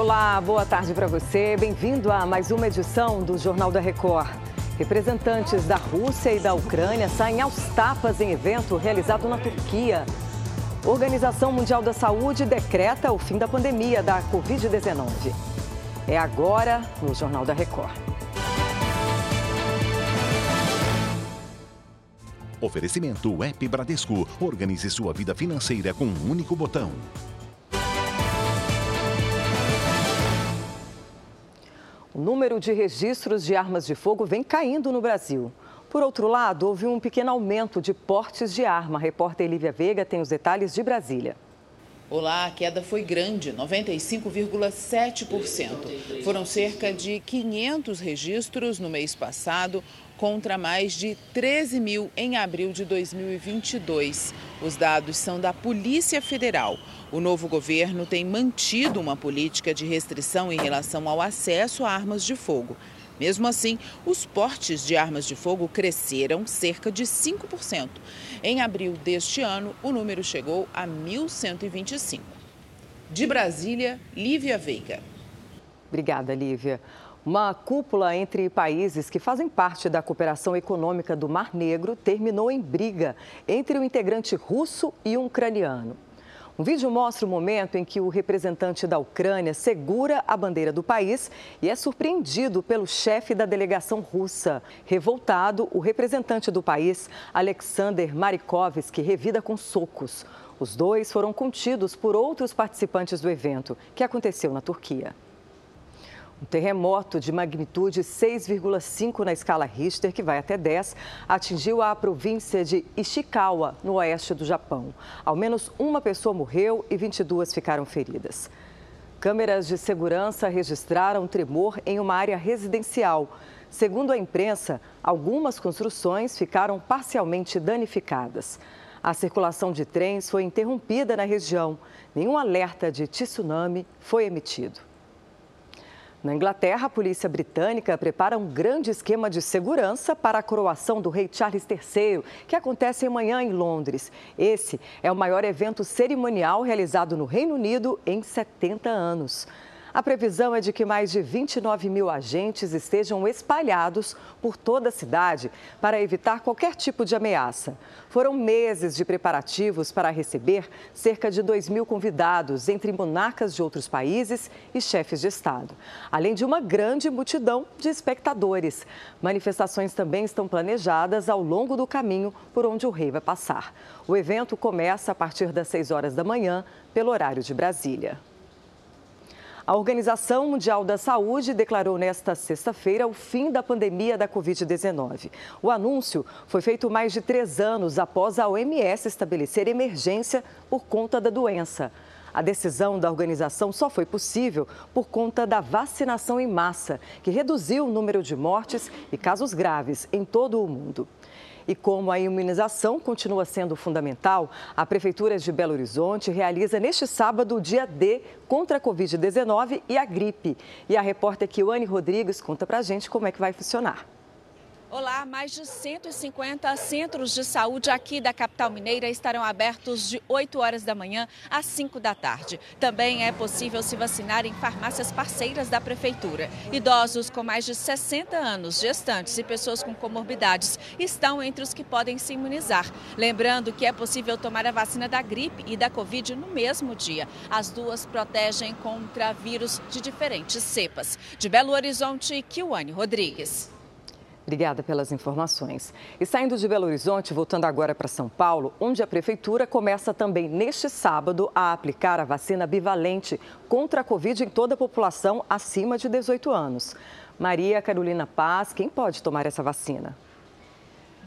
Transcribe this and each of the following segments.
Olá, boa tarde para você. Bem-vindo a mais uma edição do Jornal da Record. Representantes da Rússia e da Ucrânia saem aos tapas em evento realizado na Turquia. Organização Mundial da Saúde decreta o fim da pandemia da Covid-19. É agora no Jornal da Record. Oferecimento App Bradesco. Organize sua vida financeira com um único botão. O número de registros de armas de fogo vem caindo no Brasil. Por outro lado, houve um pequeno aumento de portes de arma. A repórter Lívia Veiga tem os detalhes de Brasília. Olá, a queda foi grande, 95,7%. Foram cerca de 500 registros no mês passado, contra mais de 13 mil em abril de 2022. Os dados são da Polícia Federal. O novo governo tem mantido uma política de restrição em relação ao acesso a armas de fogo. Mesmo assim, os portes de armas de fogo cresceram cerca de 5%. Em abril deste ano, o número chegou a 1.125. De Brasília, Lívia Veiga. Obrigada, Lívia. Uma cúpula entre países que fazem parte da cooperação econômica do Mar Negro terminou em briga entre o integrante russo e um ucraniano. Um vídeo mostra o momento em que o representante da Ucrânia segura a bandeira do país e é surpreendido pelo chefe da delegação russa. Revoltado, o representante do país, Alexander Marikovsky, revida com socos. Os dois foram contidos por outros participantes do evento, que aconteceu na Turquia. Um terremoto de magnitude 6,5 na escala Richter, que vai até 10, atingiu a província de Ishikawa, no oeste do Japão. Ao menos uma pessoa morreu e 22 ficaram feridas. Câmeras de segurança registraram tremor em uma área residencial. Segundo a imprensa, algumas construções ficaram parcialmente danificadas. A circulação de trens foi interrompida na região. Nenhum alerta de tsunami foi emitido. Na Inglaterra, a polícia britânica prepara um grande esquema de segurança para a coroação do rei Charles III, que acontece amanhã em Londres. Esse é o maior evento cerimonial realizado no Reino Unido em 70 anos. A previsão é de que mais de 29 mil agentes estejam espalhados por toda a cidade para evitar qualquer tipo de ameaça. Foram meses de preparativos para receber cerca de 2 mil convidados, entre monarcas de outros países e chefes de Estado, além de uma grande multidão de espectadores. Manifestações também estão planejadas ao longo do caminho por onde o rei vai passar. O evento começa a partir das 6 horas da manhã, pelo horário de Brasília. A Organização Mundial da Saúde declarou nesta sexta-feira o fim da pandemia da Covid-19. O anúncio foi feito mais de três anos após a OMS estabelecer emergência por conta da doença. A decisão da organização só foi possível por conta da vacinação em massa, que reduziu o número de mortes e casos graves em todo o mundo. E como a imunização continua sendo fundamental, a Prefeitura de Belo Horizonte realiza neste sábado o dia D contra a Covid-19 e a gripe. E a repórter Kiwane Rodrigues conta pra gente como é que vai funcionar. Olá, mais de 150 centros de saúde aqui da capital mineira estarão abertos de 8 horas da manhã às 5 da tarde. Também é possível se vacinar em farmácias parceiras da prefeitura. Idosos com mais de 60 anos, gestantes e pessoas com comorbidades estão entre os que podem se imunizar. Lembrando que é possível tomar a vacina da gripe e da Covid no mesmo dia. As duas protegem contra vírus de diferentes cepas. De Belo Horizonte, Kiwane Rodrigues. Obrigada pelas informações. E saindo de Belo Horizonte, voltando agora para São Paulo, onde a Prefeitura começa também neste sábado a aplicar a vacina bivalente contra a Covid em toda a população acima de 18 anos. Maria Carolina Paz, quem pode tomar essa vacina?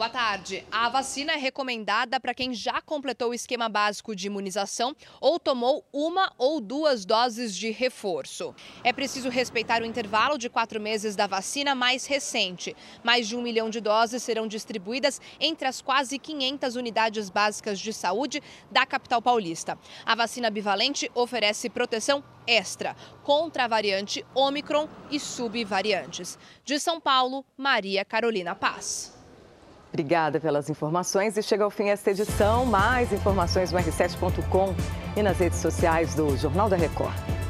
Boa tarde. A vacina é recomendada para quem já completou o esquema básico de imunização ou tomou uma ou duas doses de reforço. É preciso respeitar o intervalo de quatro meses da vacina mais recente. Mais de um milhão de doses serão distribuídas entre as quase 500 unidades básicas de saúde da capital paulista. A vacina bivalente oferece proteção extra contra a variante Omicron e subvariantes. De São Paulo, Maria Carolina Paz. Obrigada pelas informações e chega ao fim esta edição. Mais informações no r7.com e nas redes sociais do Jornal da Record.